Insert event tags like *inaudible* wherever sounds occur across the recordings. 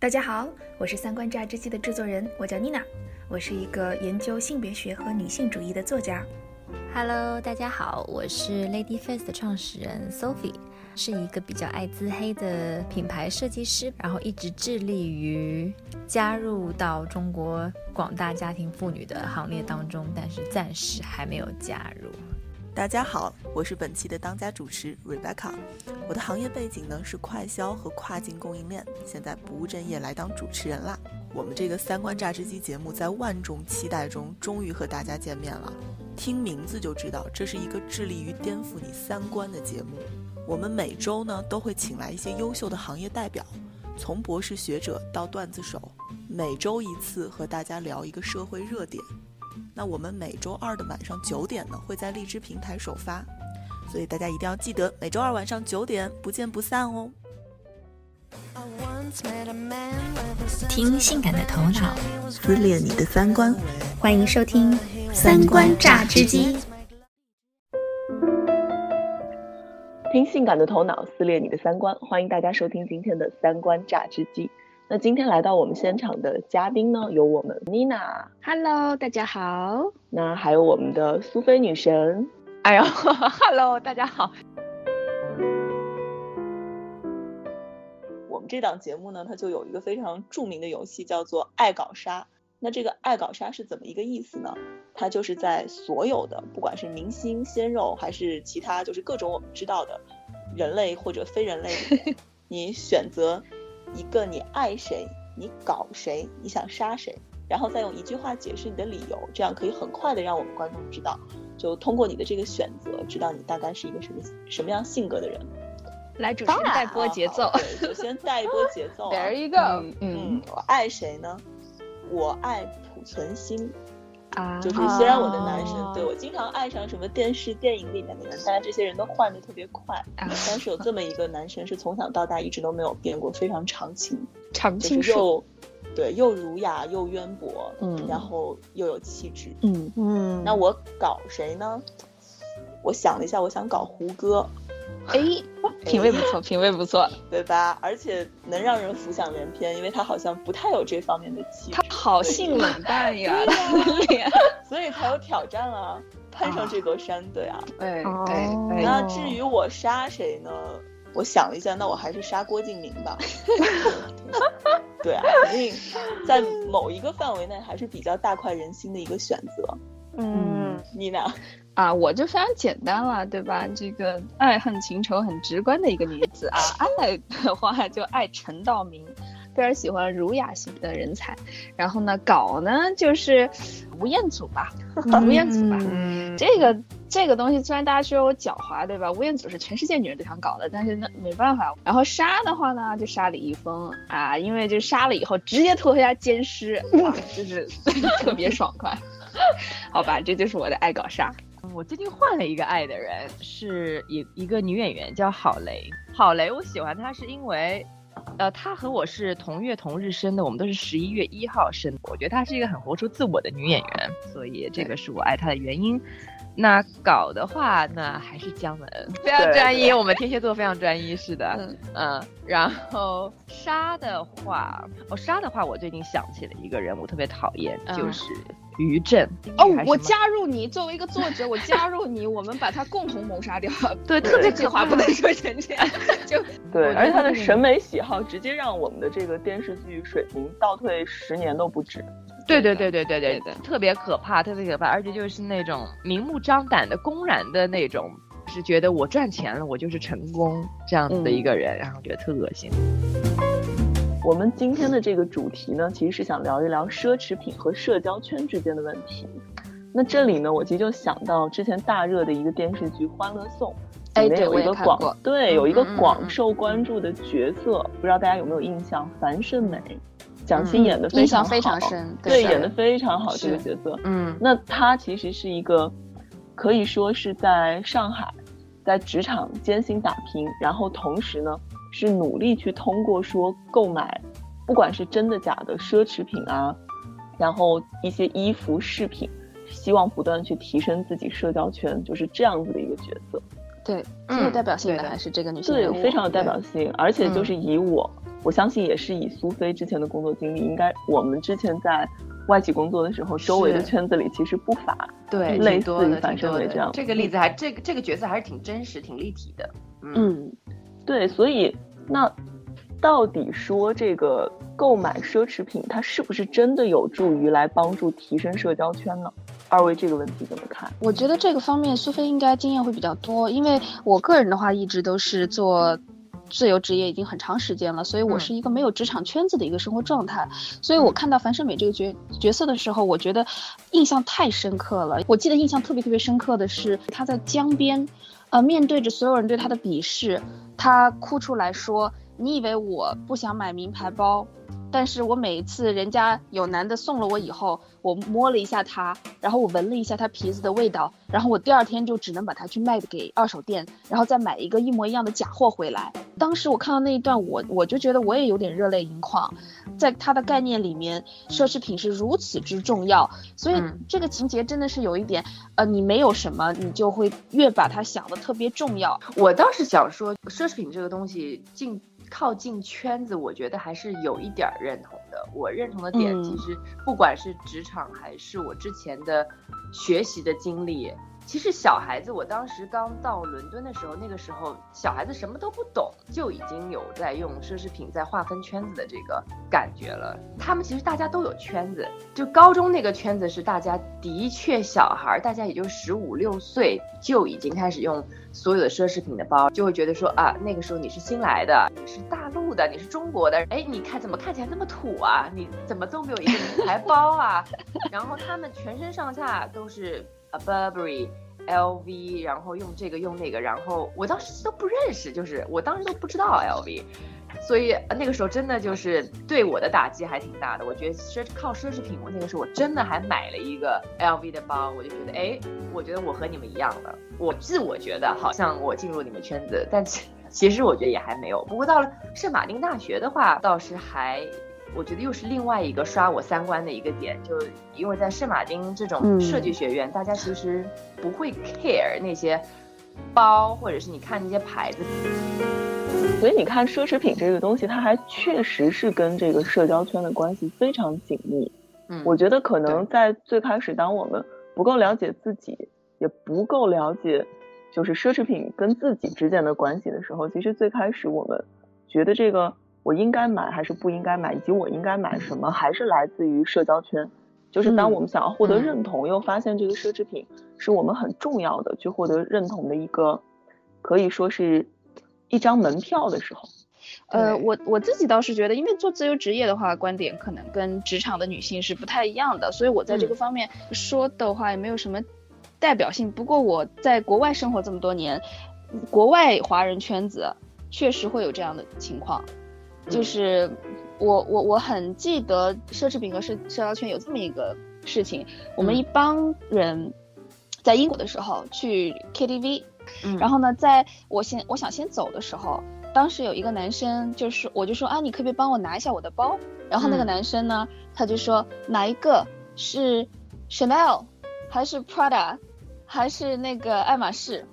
大家好，我是三观榨汁机的制作人，我叫妮娜，我是一个研究性别学和女性主义的作家。Hello，大家好，我是 Lady Face 的创始人 Sophie，是一个比较爱自黑的品牌设计师，然后一直致力于加入到中国广大家庭妇女的行列当中，但是暂时还没有加入。大家好，我是本期的当家主持 Rebecca。我的行业背景呢是快销和跨境供应链，现在不务正业来当主持人啦。我们这个三观榨汁机节目在万众期待中终于和大家见面了。听名字就知道，这是一个致力于颠覆你三观的节目。我们每周呢都会请来一些优秀的行业代表，从博士学者到段子手，每周一次和大家聊一个社会热点。那我们每周二的晚上九点呢，会在荔枝平台首发，所以大家一定要记得每周二晚上九点不见不散哦。听性感的头脑，撕裂你的三观，欢迎收听《三观榨汁机》。听性感的头脑，撕裂你的三观，欢迎大家收听今天的《三观榨汁机》。那今天来到我们现场的嘉宾呢，有我们 Nina，Hello，大家好。那还有我们的苏菲女神，哎呦，*laughs* Hello，大家好。我们这档节目呢，它就有一个非常著名的游戏，叫做爱搞杀。那这个爱搞杀是怎么一个意思呢？它就是在所有的，不管是明星、鲜肉，还是其他，就是各种我们知道的人类或者非人类，*laughs* 你选择。一个你爱谁，你搞谁，你想杀谁，然后再用一句话解释你的理由，这样可以很快的让我们观众知道，就通过你的这个选择，知道你大概是一个什么什么样性格的人。来，主持人带播节奏。对首先带一波节奏。There you go。嗯，我爱谁呢？我爱濮存昕。就是虽然我的男神对我经常爱上什么电视电影里面的人，但是这些人都换的特别快。但是有这么一个男神是从小到大一直都没有变过，非常长情，长情又对又儒雅又渊博，嗯，然后又有气质，嗯嗯。那我搞谁呢？我想了一下，我想搞胡歌。*laughs* 哎，品味不错，品味不错，*laughs* 对吧？而且能让人浮想联翩，因为他好像不太有这方面的气质。他好性冷淡呀，*laughs* 所以才有挑战啊，攀上这座山，对啊。对对。那至于我杀谁呢？我想了一下，那我还是杀郭敬明吧。对啊，肯定在某一个范围内还是比较大快人心的一个选择。嗯，你呢？啊，我就非常简单了，对吧？这个爱恨情仇很直观的一个女子啊，爱的话就爱陈道明，非常喜欢儒雅型的人才。然后呢，搞呢就是吴彦祖吧，*laughs* 吴彦祖吧。这个这个东西虽然大家说我狡猾，对吧？吴彦祖是全世界女人都想搞的，但是那没办法。然后杀的话呢，就杀李易峰啊，因为就杀了以后直接脱下奸尸，哇，就是 *laughs* 特别爽快。*laughs* 好吧，这就是我的爱搞杀。我最近换了一个爱的人，是一一个女演员叫郝蕾。郝蕾，我喜欢她是因为，呃，她和我是同月同日生的，我们都是十一月一号生。我觉得她是一个很活出自我的女演员，所以这个是我爱她的原因。那搞的话，那还是姜文，非常专一。我们天蝎座非常专一，是的，嗯。然后杀的话，哦，杀的话，我最近想起了一个人，我特别讨厌，就是。于震哦，我加入你，作为一个作者，*laughs* 我加入你，我们把他共同谋杀掉。对，特别这话不能说成这样。就 *laughs* 对，而且他的审美喜好直接让我们的这个电视剧水平倒退十年都不止。对对对对对对对，特别可怕，特别可怕，而且就是那种明目张胆的、公然的那种，是觉得我赚钱了，我就是成功这样子的一个人，然后觉得特恶心。我们今天的这个主题呢，其实是想聊一聊奢侈品和社交圈之间的问题。那这里呢，我其实就想到之前大热的一个电视剧《欢乐颂》，里面有一个广对有一个广受关注的角色，不知道大家有没有印象？樊胜美，蒋欣演的非常非常深，对，演的非常好这个角色。嗯，那她其实是一个可以说是在上海在职场艰辛打拼，然后同时呢。是努力去通过说购买，不管是真的假的奢侈品啊，然后一些衣服饰品，希望不断去提升自己社交圈，就是这样子的一个角色。对，最有代表性的还是这个女性对，非常有代表性。而且就是以我我相信也是以苏菲之前的工作经历，应该我们之前在外企工作的时候，周围的圈子里其实不乏对类似于挺多的樊胜美挺多的这样这个例子还这个这个角色还是挺真实、挺立体的。嗯，嗯，对，所以那到底说这个购买奢侈品，它是不是真的有助于来帮助提升社交圈呢？二位这个问题怎么看？我觉得这个方面苏菲应该经验会比较多，因为我个人的话一直都是做自由职业已经很长时间了，所以我嗯是一个没有职场圈子的一个生活状态。所以我看到樊胜美这个角角色的时候，我觉得印象太深刻了。我记得印象特别特别深刻的是她在江边，呃，面对着所有人对她的鄙视，他哭出来说：“你以为我不想买名牌包？”但是我每一次人家有男的送了我以后，我摸了一下它，然后我闻了一下它皮子的味道，然后我第二天就只能把它去卖给二手店，然后再买一个一模一样的假货回来。当时我看到那一段，我我就觉得我也有点热泪盈眶。在他的概念里面，奢侈品是如此之重要，所以嗯这个情节真的是有一点，呃，你没有什么，你就会越把它想的特别重要。我倒是想说，奢侈品这个东西进靠近圈子，我觉得还是有一点儿认同的。我认同的点，嗯其实不管是职场还是我之前的学习的经历，其实小孩子，我当时刚到伦敦的时候，那个时候小孩子什么都不懂，就已经有在用奢侈品在划分圈子的这个感觉了。他们其实大家都有圈子，就高中那个圈子是大家的确小孩，大家也就十五六岁就已经开始用所有的奢侈品的包，就会觉得说啊，那个时候你是新来的，你是大陆的，你是中国的，哎，你看怎么看起来这么土啊？你怎么都没有一个名牌包啊？*laughs* 然后他们全身上下都是 a Burberry。LV，然后用这个用那个，然后我当时都不认识，就是我当时都不知道 LV，所以那个时候真的就是对我的打击还挺大的。我觉得奢靠奢侈品，我那个时候我真的还买了一个 LV 的包，我就觉得哎，我觉得我和你们一样的，我自我觉得好像我进入你们圈子，但其实我觉得也还没有。不过到了圣马丁大学的话，倒是还。我觉得又是另外一个刷我三观的一个点，就因为在圣马丁这种嗯设计学院，大家其实不会 care 那些包，或者是你看那些牌子，所以你看，奢侈品这个东西，它还确实是跟这个社交圈的关系非常紧密。嗯，我觉得可能在最开始，当我们不够了解自己，也不够了解就是奢侈品跟自己之间的关系的时候，其实最开始我们觉得这个我应该买还是不应该买，以及我应该买什么，还是来自于社交圈。就是当嗯我们想要获得嗯认同，又发现这个奢侈品是我们很重要的去获得认同的一个，可以说是一张门票的时候。呃，我我自己倒是觉得，因为做自由职业的话，观点可能跟职场的女性是不太一样的，所以我在这嗯个方面说的话也没有什么代表性。不过我在国外生活这么多年，国外华人圈子确实会有这样的情况，就嗯是我我我很记得奢侈品和社社交圈有这么一个事情，我们嗯一帮人在英国的时候去 KTV，嗯然后呢，在我先我想先走的时候，当时有一个男生就是我就说啊，你可不可以帮我拿一下我的包？然后那个嗯男生呢，他就说哪一个是 Chanel 还是 Prada 还是那个爱马仕？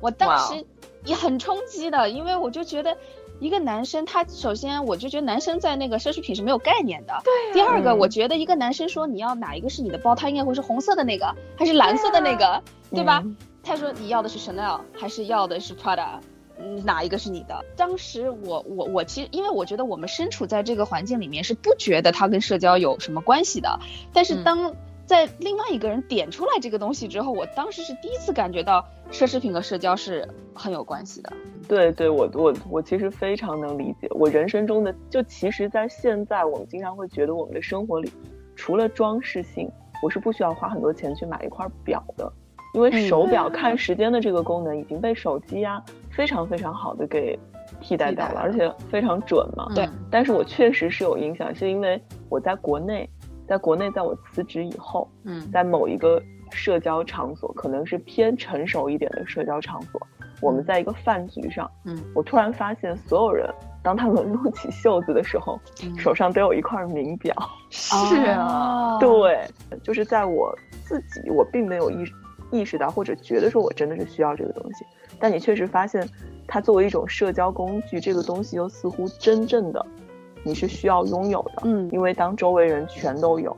我当时也很冲击的，因为我就觉得。一个男生，他首先我就觉得男生在那个奢侈品是没有概念的。对、第二个，嗯我觉得一个男生说你要哪一个是你的包，他应该会是红色的那个，还是蓝色的那个，对吧？嗯他说你要的是 Chanel 还是要的是 Prada？嗯哪一个是你的？当时我我我其实因为我觉得我们身处在这个环境里面是不觉得它跟社交有什么关系的，但是嗯当在另外一个人点出来这个东西之后，我当时是第一次感觉到奢侈品和社交是很有关系的。对对，我我我其实非常能理解。我人生中的，就其实，在现在我们经常会觉得我们的生活里，除了装饰性，我是不需要花很多钱去买一块表的，因为嗯手表看时间的这个功能已经被手机呀、非常非常好的给替代掉了，而且非常准嘛。对嗯但是我确实是有影响，是因为我在国内，在国内，在我辞职以后，嗯。在某一个社交场所，可能是偏成熟一点的社交场所，我们在一个饭局上，嗯，我突然发现所有人，当他们撸起袖子的时候，嗯。手上都有一块名表。*laughs* 是啊，哦，对，就是在我自己，我并没有意意识到或者觉得说我真的是需要这个东西，但你确实发现，它作为一种社交工具，这个东西又似乎真正的你是需要拥有的，嗯，因为当周围人全都有，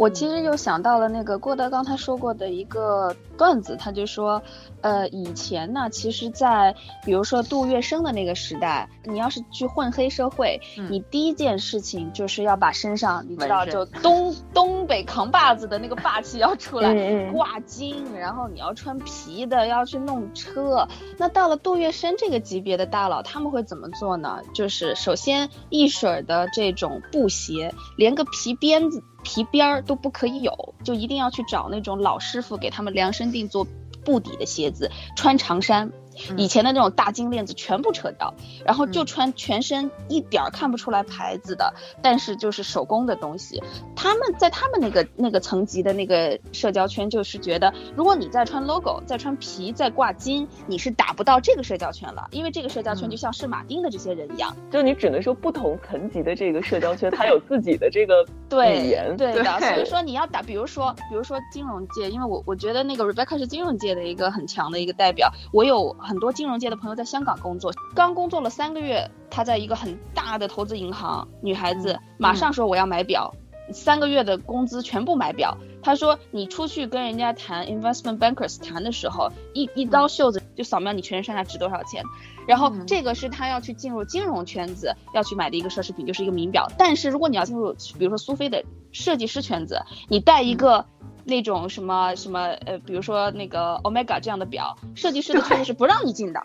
我其实又想到了那个郭德纲他说过的一个段子，他就说，呃，以前呢，其实，在比如说杜月笙的那个时代，你要是去混黑社会，嗯你第一件事情就是要把身上，你知道，就东东北扛把子的那个霸气要出来，*laughs* 挂金，然后你要穿皮的，要去弄车。那到了杜月笙这个级别的大佬，他们会怎么做呢？就是首先一水儿的这种布鞋，连个皮鞭子、皮边儿都不可以有，就一定要去找那种老师傅给他们量身定做布底的鞋子，穿长衫。以前的那种大金链子全部扯掉，然后就嗯。穿全身一点儿看不出来牌子的，但是就是手工的东西。他们在他们那个那个层级的那个社交圈，就是觉得，如果你再穿 logo，再穿皮，再挂金，你是打不到这个社交圈了，因为这个社交圈嗯。就像是马丁的这些人一样，就你只能说不同层级的这个社交圈，*laughs* 它有自己的这个对语言，对的，所以说你要打，比如说，比如说金融界，因为我我觉得那个 Rebecca 是金融界的一个很强的一个代表，我有很多金融界的朋友在香港工作，刚工作了三个月，她在一个很大的投资银行，女孩子、马上说我要买表，三个月的工资全部买表。她说你出去跟人家谈 investment bankers 谈的时候，一一刀袖子就扫描你全身上下值多少钱，然后嗯这个是他要去进入金融圈子要去买的一个奢侈品，就是一个名表。但是如果你要进入，比如说苏菲的设计师圈子，你带一个那种什么什么呃，比如说那个 Omega 这样的表，设计师的圈子是不让你进的。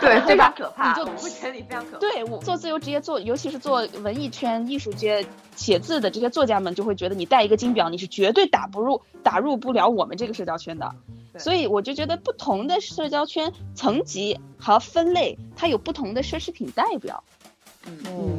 对，*laughs* 非常可怕，你就不会觉得你非常可怕。对我做自由职业做，尤其是做文艺圈、艺术界写字的这些作家们，就会觉得你戴一个金表，你是绝对打不入、打入不了我们这个社交圈的。所以我就觉得不同的社交圈层级和分类，它有不同的奢侈品代表。嗯，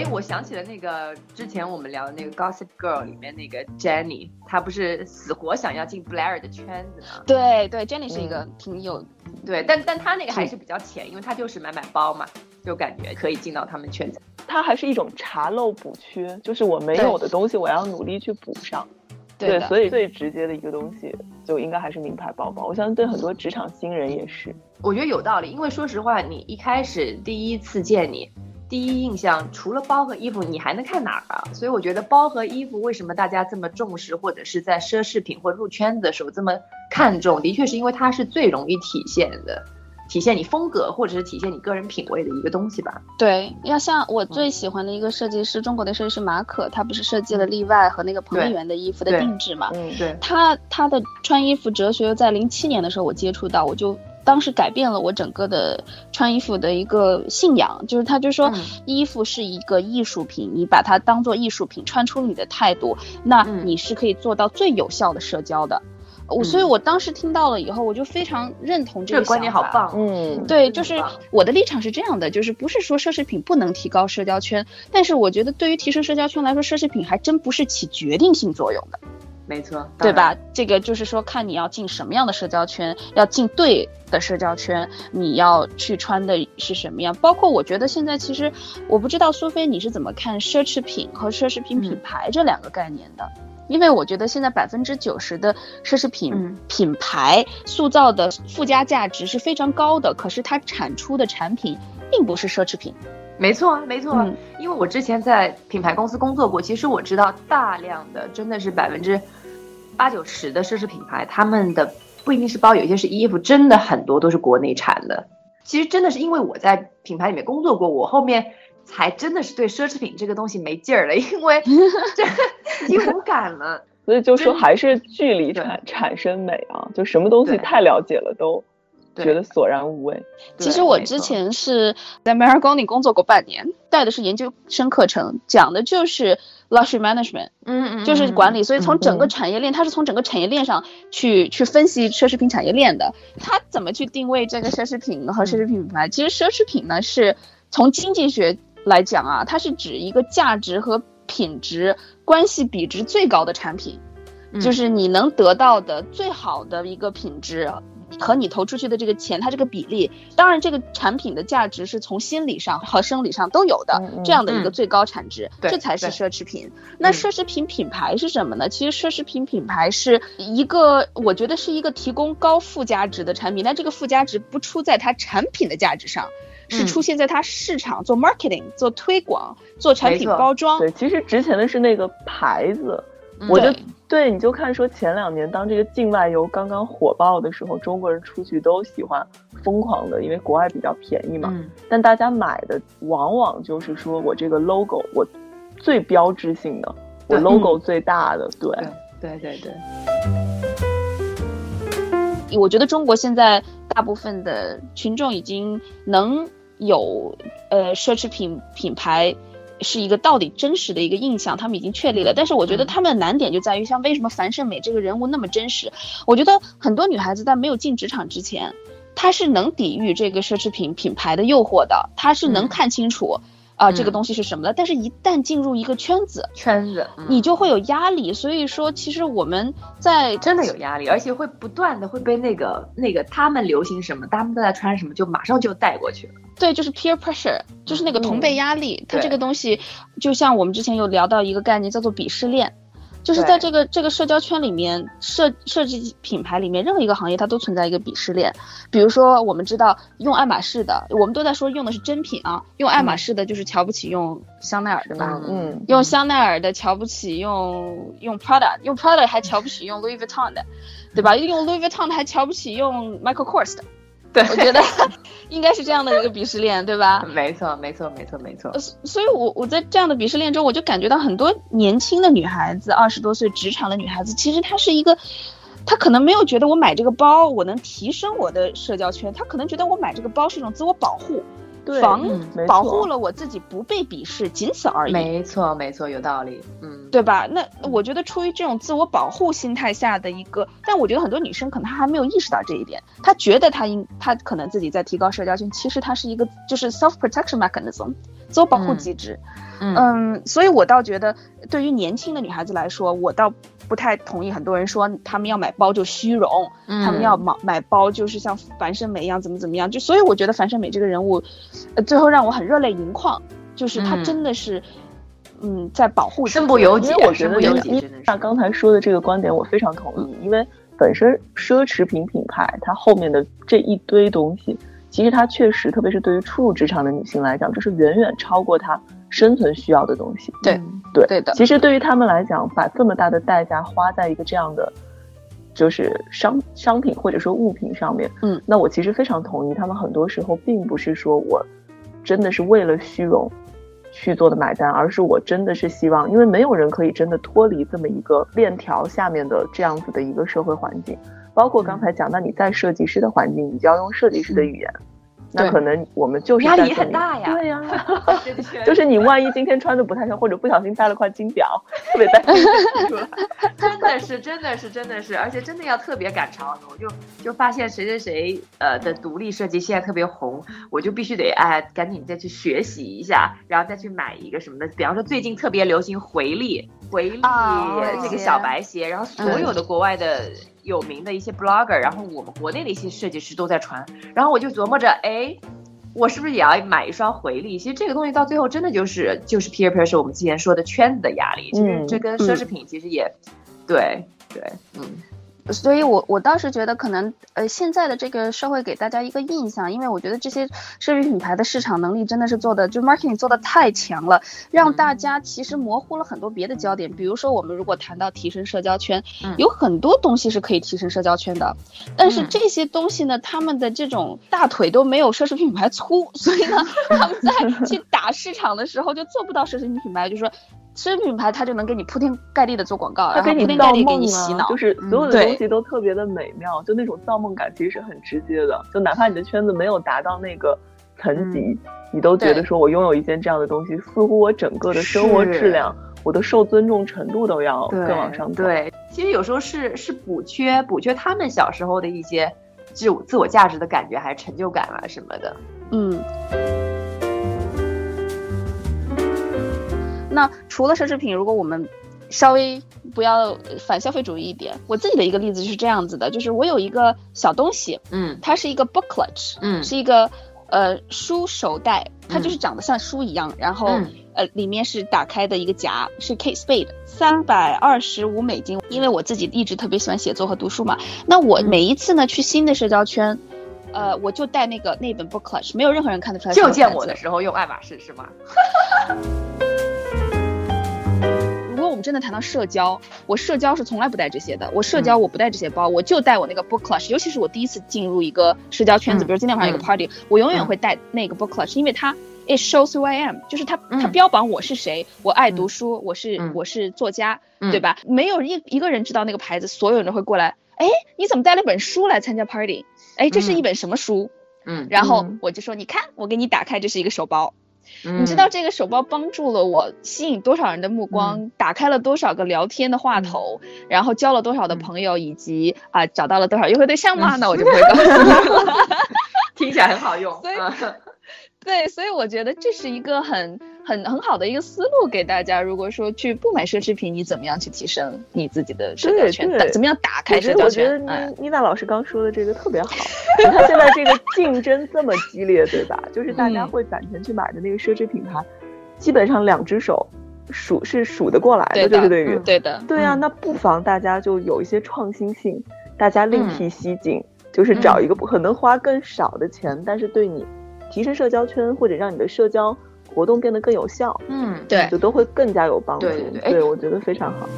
哎，我想起了那个之前我们聊的那个《Gossip Girl》里面那个 Jenny，她不是死活想要进 Blair 的圈子吗？对对，Jenny 是一个挺有对，但但她那个还是比较浅，因为她就是买买包嘛，就感觉可以进到他们圈子。它还是一种查漏补缺，就是我没有的东西，我要努力去补上。对的。所以最直接的一个东西就应该还是名牌包包。我相信对很多职场新人也是。我觉得有道理，因为说实话，你一开始第一次见你，第一印象除了包和衣服，你还能看哪儿啊？所以我觉得包和衣服为什么大家这么重视，或者是在奢侈品或入圈子的时候这么看重，的确是因为它是最容易体现的，体现你风格或者是体现你个人品味的一个东西吧。对，要像我最喜欢的一个设计师，中国的设计师马可，他不是设计了例外和那个彭丽媛的衣服的定制嘛？嗯，对，他他的穿衣服哲学，在零七年的时候我接触到，我就当时改变了我整个的穿衣服的一个信仰，就是他就说嗯，衣服是一个艺术品，你把它当做艺术品，穿出你的态度，那嗯你是可以做到最有效的社交的。我所以，嗯我当时听到了以后，我就非常认同这个观点好想法棒。嗯，对，就是我的立场是这样的，就是不是说奢侈品不能提高社交圈，但是我觉得对于提升社交圈来说，奢侈品还真不是起决定性作用的。没错，对？吧？这个就是说，看你要进什么样的社交圈，要进对的社交圈，你要去穿的是什么样。包括我觉得现在其实，我不知道苏菲你是怎么看奢侈品和奢侈品品嗯牌这两个概念的。因为我觉得现在百分之九十的奢侈品嗯品牌塑造的附加价值是非常高的，可是它产出的产品并不是奢侈品。没错，没错，嗯因为我之前在品牌公司工作过，其实我知道大量的真的是百分之八九十的奢侈品牌，他们的不一定是包，有一些是衣服，真的很多都是国内产的。其实真的是因为我在品牌里面工作过，我后面才真的是对奢侈品这个东西没劲儿了，因为 *laughs* 这 *laughs* 已经无感了。所以就说还是距离对产产生美啊，就什么东西太了解了都对觉得索然无味。其实我之前是在 Marigoni 工作过半年，带的是研究生课程，讲的就是 luxury management，嗯嗯，就是管理。所以从整个嗯产业链，它是从整个产业链上去去分析奢侈品产业链的。它怎么去定位这个奢侈品和奢侈品品牌？其实奢侈品呢，是从经济学来讲啊，它是指一个价值和品质关系比值最高的产品。嗯就是你能得到的最好的一个品质和你投出去的这个钱，它这个比例，当然这个产品的价值是从心理上和生理上都有的这样的一个嗯最高产值，对这才是奢侈品。那嗯奢侈品品牌是什么呢？其实奢侈品品牌是一个，我觉得是一个提供高附加值的产品，但这个附加值不出在它产品的价值上。是出现在它市场做 marketing、做推广、做产品包装。对，其实值钱的是那个牌子。我就对对，你就看说前两年当这个境外游刚刚火爆的时候，中国人出去都喜欢疯狂的，因为国外比较便宜嘛。嗯，但大家买的往往就是说我这个 logo 我最标志性的，我 logo 最大的，对。对对对，我觉得中国现在大部分的群众已经能有呃奢侈品品牌是一个到底真实的一个印象，他们已经确立了。但是我觉得嗯他们的难点就在于，像为什么樊胜美这个人物那么真实？我觉得很多女孩子在没有进职场之前，她是能抵御这个奢侈品品牌的诱惑的，她是能嗯看清楚啊、这个嗯东西是什么的。但是，一旦进入一个圈子，圈子，嗯你就会有压力。所以说，其实我们在真的有压力，而且会不断的会被那个那个他们流行什么，他们都在穿什么，就马上就带过去了。对，就是 peer pressure，就是那个同辈压力。它这个东西，就像我们之前有聊到一个概念，叫做鄙视链。就是在这个这个社交圈里面，设设计品牌里面，任何一个行业它都存在一个鄙视链。比如说，我们知道用爱马仕的，我们都在说用的是真品啊，用爱马仕的就是瞧不起用香奈儿，对吧？嗯，用香奈儿的瞧不起用用 Prada，用 Prada 还瞧不起用 Louis Vuitton 的，对吧？用 Louis Vuitton 的还瞧不起用 Michael Kors 的。对我觉得 *laughs* 应该是这样的一个鄙视链，对吧？*laughs* 没错，没错，没错，没错。所以我我在这样的鄙视链中，我就感觉到很多年轻的女孩子，二十多岁职场的女孩子，其实她是一个，她可能没有觉得我买这个包我能提升我的社交圈，她可能觉得我买这个包是一种自我保护，对，防保护了我自己不被鄙视，仅此而已。没错，没错，有道理。嗯，对吧？那我觉得出于这种自我保护心态下的一个，但我觉得很多女生可能她还没有意识到这一点，她觉得她应她可能自己在提高社交圈，其实它是一个就是 self protection mechanism，自我保护嗯机制。嗯嗯，所以我倒觉得对于年轻的女孩子来说，我倒不太同意很多人说他们要买包就虚荣，嗯。她们要买买包就是像樊胜美一样怎么怎么样，就所以我觉得樊胜美这个人物，呃，最后让我很热泪盈眶，就是她嗯。真的是。嗯，在保护身不由己因为我觉身不由得妮妮己真的是。娜刚才说的这个观点我非常同意，因为本身奢侈品品牌它后面的这一堆东西，其实它确实，特别是对于初入职场的女性来讲，这是远远超过她生存需要的东西。对嗯。对对的。其实对于他们来讲，把这么大的代价花在一个这样的就是商商品或者说物品上面，嗯，那我其实非常同意，他们很多时候并不是说我真的是为了虚荣去做的买单，而是我真的是希望，因为没有人可以真的脱离这么一个链条下面的这样子的一个社会环境，包括刚才讲到你在设计师的环境，你就要用设计师的语言。那可能我们就是压力很大呀对呀、就是你万一今天穿的不太像，或者不小心戴了块金表，特别担心出来。*laughs* 真的是，真的是，真的是，而且真的要特别赶潮流。我就就发现谁谁谁呃的独立设计现在特别红，我就必须得哎赶紧再去学习一下，然后再去买一个什么的。比方说最近特别流行回力，回力啊这个小白鞋，然后所有的国外的有名的一些 blogger，然后我们国内的一些设计师都在穿，然后我就琢磨着，哎。我是不是也要买一双回力？其实这个东西到最后真的就是就是 peer pressure，我们之前说的圈子的压力。其实嗯这跟奢侈品其实也，对对，嗯。所以我我倒是觉得可能呃现在的这个社会给大家一个印象，因为我觉得这些奢侈品牌的市场能力真的是做的就 marketing 做的太强了，让大家其实模糊了很多别的焦点。比如说我们如果谈到提升社交圈，嗯有很多东西是可以提升社交圈的，但是嗯这些东西呢，他们的这种大腿都没有奢侈品牌粗，所以呢，他们在 *laughs* 去打市场的时候就做不到奢侈品品牌，就是说。奢侈品牌它就能给你铺天盖地的做广告，它给你造铺天盖地给梦你洗脑，啊，就是所有的东西都特别的美妙，就那种造梦感其实是很直接的。就哪怕你的圈子没有达到那个层级，你都觉得说我拥有一件这样的东西，似乎我整个的生活质量、我的受尊重程度都要对更往上走。对，其实有时候是是补缺补缺他们小时候的一些自我自我价值的感觉，还是成就感啊什么的。嗯。那除了奢侈品，如果我们稍微不要反消费主义一点，我自己的一个例子是这样子的，就是我有一个小东西，嗯它是一个 booklet，嗯是一个呃书手袋，它嗯就是长得像书一样，然后、嗯呃里面是打开的一个夹，是 Kate Spade，三百二十五美金。因为我自己一直特别喜欢写作和读书嘛，那我嗯每一次呢去新的社交圈。呃，我就带那个那本 book clutch，没有任何人看得出来。就见我的时候用爱马仕是吗？*laughs* 真的谈到社交，我社交是从来不带这些的。我社交我不带这些包，我就带我那个 book clutch。尤其是我第一次进入一个社交圈子，比如今天晚上有个 party，我永远会带那个 book clutch，因为它 it shows who I am，就是它它标榜我是谁，我爱读书，我是我是作家，对吧？没有一一个人知道那个牌子，所有人都会过来。哎，你怎么带了本书来参加 party？哎，这是一本什么书？嗯，然后我就说，你看，我给你打开，这是一个手包。你知道这个手包帮助了我吸引多少人的目光，打开了多少个聊天的话头，然后交了多少的朋友，以及啊找到了多少约会对象吗？那我就不会告诉你。*laughs* 听起来很好用。所以，对，所以我觉得这是一个很。很很好的一个思路给大家，如果说去不买奢侈品，你怎么样去提升你自己的社交圈？怎么样打开社交圈？我觉得妮妮娜老师刚说的这个特别好。你看现在这个竞争这么激烈，对吧？就是大家会攒钱去买的那个奢侈品牌，基本上两只手数是数得过来的，对不对？对的，对啊，那不妨大家就有一些创新性，大家另辟蹊径，就是找一个可能花更少的钱，但是对你提升社交圈或者让你的社交。活动变得更有效，嗯，对，就都会更加有帮助。对对对，对我觉得非常好。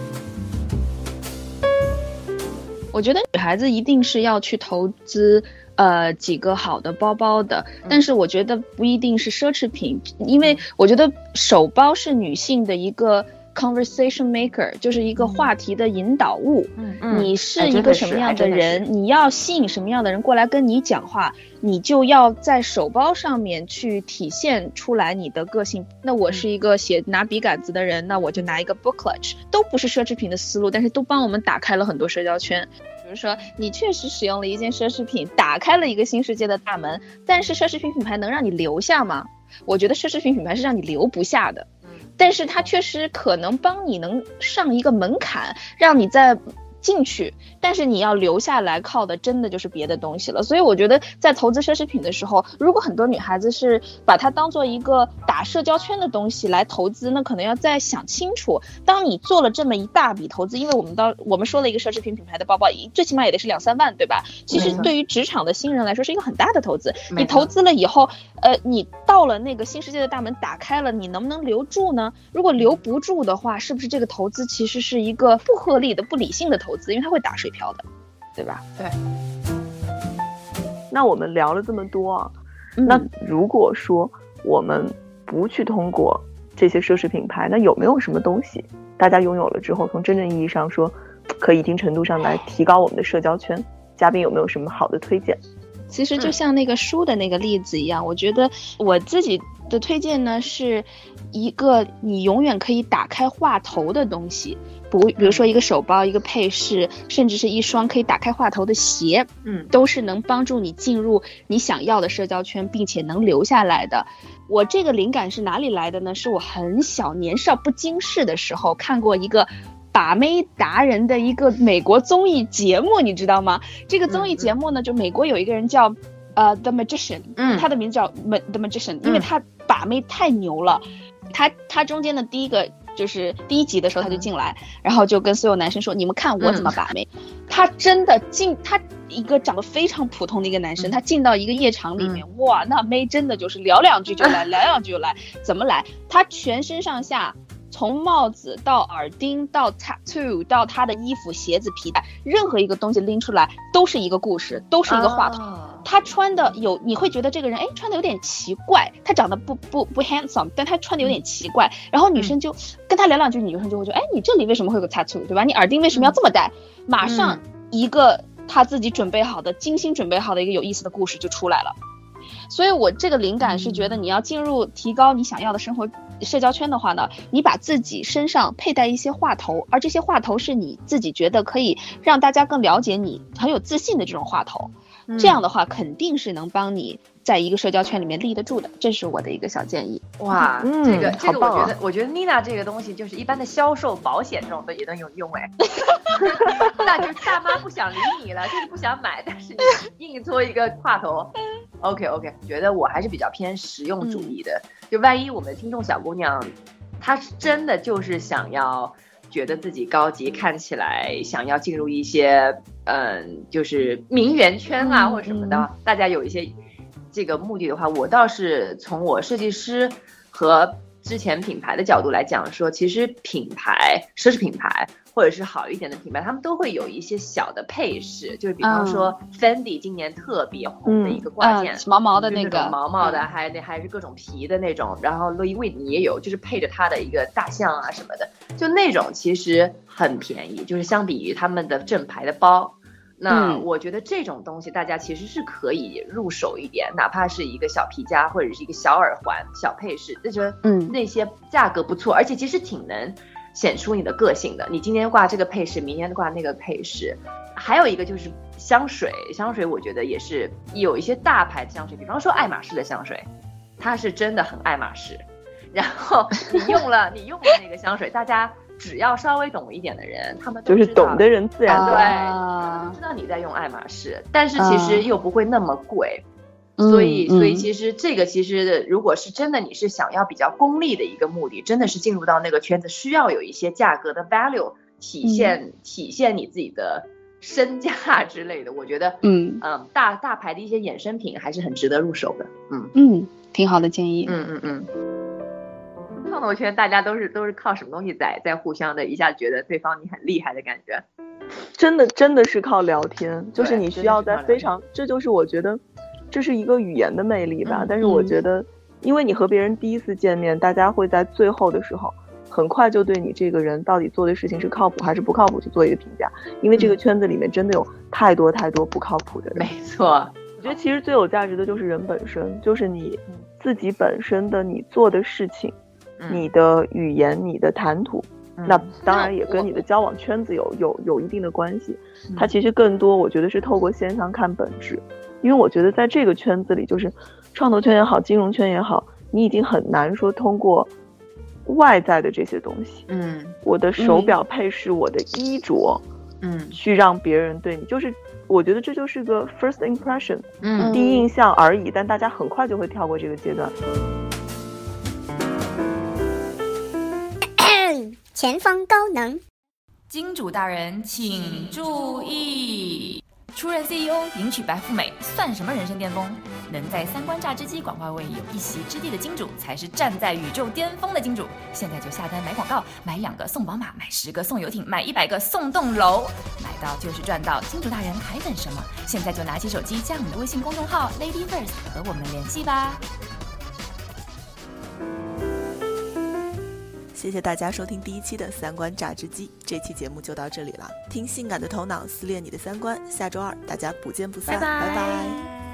我觉得女孩子一定是要去投资呃几个好的包包的，但是我觉得不一定是奢侈品，因为我觉得手包是女性的一个。Conversation maker 就是一个话题的引导物。嗯嗯，你是一个什么样的人？你要吸引什么样的人过来跟你讲话？你就要在手包上面去体现出来你的个性。那我是一个写拿笔杆子的人，那我就拿一个 book clutch，都不是奢侈品的思路，但是都帮我们打开了很多社交圈。比如说，你确实使用了一件奢侈品，打开了一个新世界的大门，但是奢侈品品牌能让你留下吗？我觉得奢侈品品牌是让你留不下的。但是它确实可能帮你能上一个门槛，让你在。进去，但是你要留下来，靠的真的就是别的东西了。所以我觉得在投资奢侈品的时候，如果很多女孩子是把它当做一个打社交圈的东西来投资，那可能要再想清楚。当你做了这么一大笔投资，因为我们到我们说了一个奢侈品品牌的包包，最起码也得是两三万，对吧？其实对于职场的新人来说是一个很大的投资。你投资了以后，呃，你到了那个新世界的大门打开了，你能不能留住呢？如果留不住的话，是不是这个投资其实是一个不合理的、不理性的投？投资，因为它会打水漂的，对吧？对。那我们聊了这么多啊，那如果说我们不去通过这些奢侈品牌，那有没有什么东西大家拥有了之后，从真正意义上说，可以一定程度上来提高我们的社交圈？嘉宾有没有什么好的推荐？其实就像那个书的那个例子一样，我觉得我自己的推荐呢，是一个你永远可以打开话头的东西。不，比如说一个手包、一个配饰，甚至是一双可以打开话头的鞋，嗯，都是能帮助你进入你想要的社交圈，并且能留下来的。我这个灵感是哪里来的呢？是我很小年少不经事的时候看过一个把妹达人的一个美国综艺节目，你知道吗？这个综艺节目呢，就美国有一个人叫呃 The Magician，嗯，他的名字叫 The Magician，因为他把妹太牛了。他他中间的第一个。就是第一集的时候他就进来，然后就跟所有男生说：“你们看我怎么把妹。”他真的进，他一个长得非常普通的一个男生，他进到一个夜场里面，哇，那妹真的就是聊两句就来，*laughs* 聊两句就来，怎么来？他全身上下。从帽子到耳钉到 tattoo 到他的衣服、鞋子、皮带，任何一个东西拎出来都是一个故事，都是一个话头。他穿的有，你会觉得这个人哎穿的有点奇怪，他长得不不不 handsome，但他穿的有点奇怪。然后女生就跟他聊两句，女生就会说，哎，你这里为什么会有个 tattoo，对吧？你耳钉为什么要这么戴？马上一个他自己准备好的、精心准备好的一个有意思的故事就出来了。所以我这个灵感是觉得你要进入提高你想要的生活。社交圈的话呢，你把自己身上佩戴一些话头，而这些话头是你自己觉得可以让大家更了解你、很有自信的这种话头，这样的话肯定是能帮你在一个社交圈里面立得住的。这是我的一个小建议。哇，这个这个我觉得，我觉得妮娜这个东西就是一般的销售保险这种的也能有用哎。*laughs* 那就是大妈不想理你了，就是不想买，但是你 *laughs* 硬搓一个话头。*laughs* OK OK，觉得我还是比较偏实用主义的。就万一我们的听众小姑娘，她是真的就是想要觉得自己高级，看起来想要进入一些嗯，就是名媛圈啊或者什么的，大家有一些这个目的的话，我倒是从我设计师和之前品牌的角度来讲说，其实品牌奢侈品牌。或者是好一点的品牌，他们都会有一些小的配饰，就是比方说 Fendi 今年特别红的一个挂件，毛毛的那个毛毛的，还那还是各种皮的那种，然后 Louis Vuitton 也有，就是配着它的一个大象啊什么的，就那种其实很便宜，就是相比于他们的正牌的包，那我觉得这种东西大家其实是可以入手一点，哪怕是一个小皮夹或者是一个小耳环、小配饰，就觉得嗯那些价格不错，而且其实挺能。显出你的个性的，你今天挂这个配饰，明天挂那个配饰，还有一个就是香水，香水我觉得也是有一些大牌的香水，比方说爱马仕的香水，它是真的很爱马仕。然后你用了 *laughs* 你用了那个香水，大家只要稍微懂一点的人，他们就是懂的人自然对，知道你在用爱马仕，但是其实又不会那么贵。所以，所以其实这个其实，如果是真的，你是想要比较功利的一个目的，真的是进入到那个圈子，需要有一些价格的 value 体现，体现你自己的身价之类的。我觉得，嗯嗯，大大牌的一些衍生品还是很值得入手的。嗯嗯，挺好的建议。嗯嗯嗯。创作圈大家都是都是靠什么东西在在互相的一下觉得对方你很厉害的感觉？真的真的是靠聊天，就是你需要在非常，这就是我觉得。这是一个语言的魅力吧，但是我觉得，因为你和别人第一次见面，大家会在最后的时候，很快就对你这个人到底做的事情是靠谱还是不靠谱去做一个评价，因为这个圈子里面真的有太多太多不靠谱的人。没错，我觉得其实最有价值的就是人本身，就是你自己本身的你做的事情，你的语言，你的谈吐，那当然也跟你的交往圈子有有有一定的关系。它其实更多，我觉得是透过现象看本质。因为我觉得在这个圈子里，就是创投圈也好，金融圈也好，你已经很难说通过外在的这些东西，嗯，我的手表配饰，我的衣着，嗯，去让别人对你，就是我觉得这就是个 first impression，嗯，第一印象而已，但大家很快就会跳过这个阶段。前方高能，金主大人请注意。出任 CEO，迎娶白富美，算什么人生巅峰？能在三观炸之机广告位有一席之地的金主，才是站在宇宙巅峰的金主。现在就下单买广告，买两个送宝马，买十个送游艇，买一百个送栋楼，买到就是赚到。金主大人还等什么？现在就拿起手机，加我们的微信公众号 Lady First 和我们联系吧。谢谢大家收听第一期的三观榨汁机，这期节目就到这里了。听性感的头脑撕裂你的三观，下周二大家不见不散，拜拜。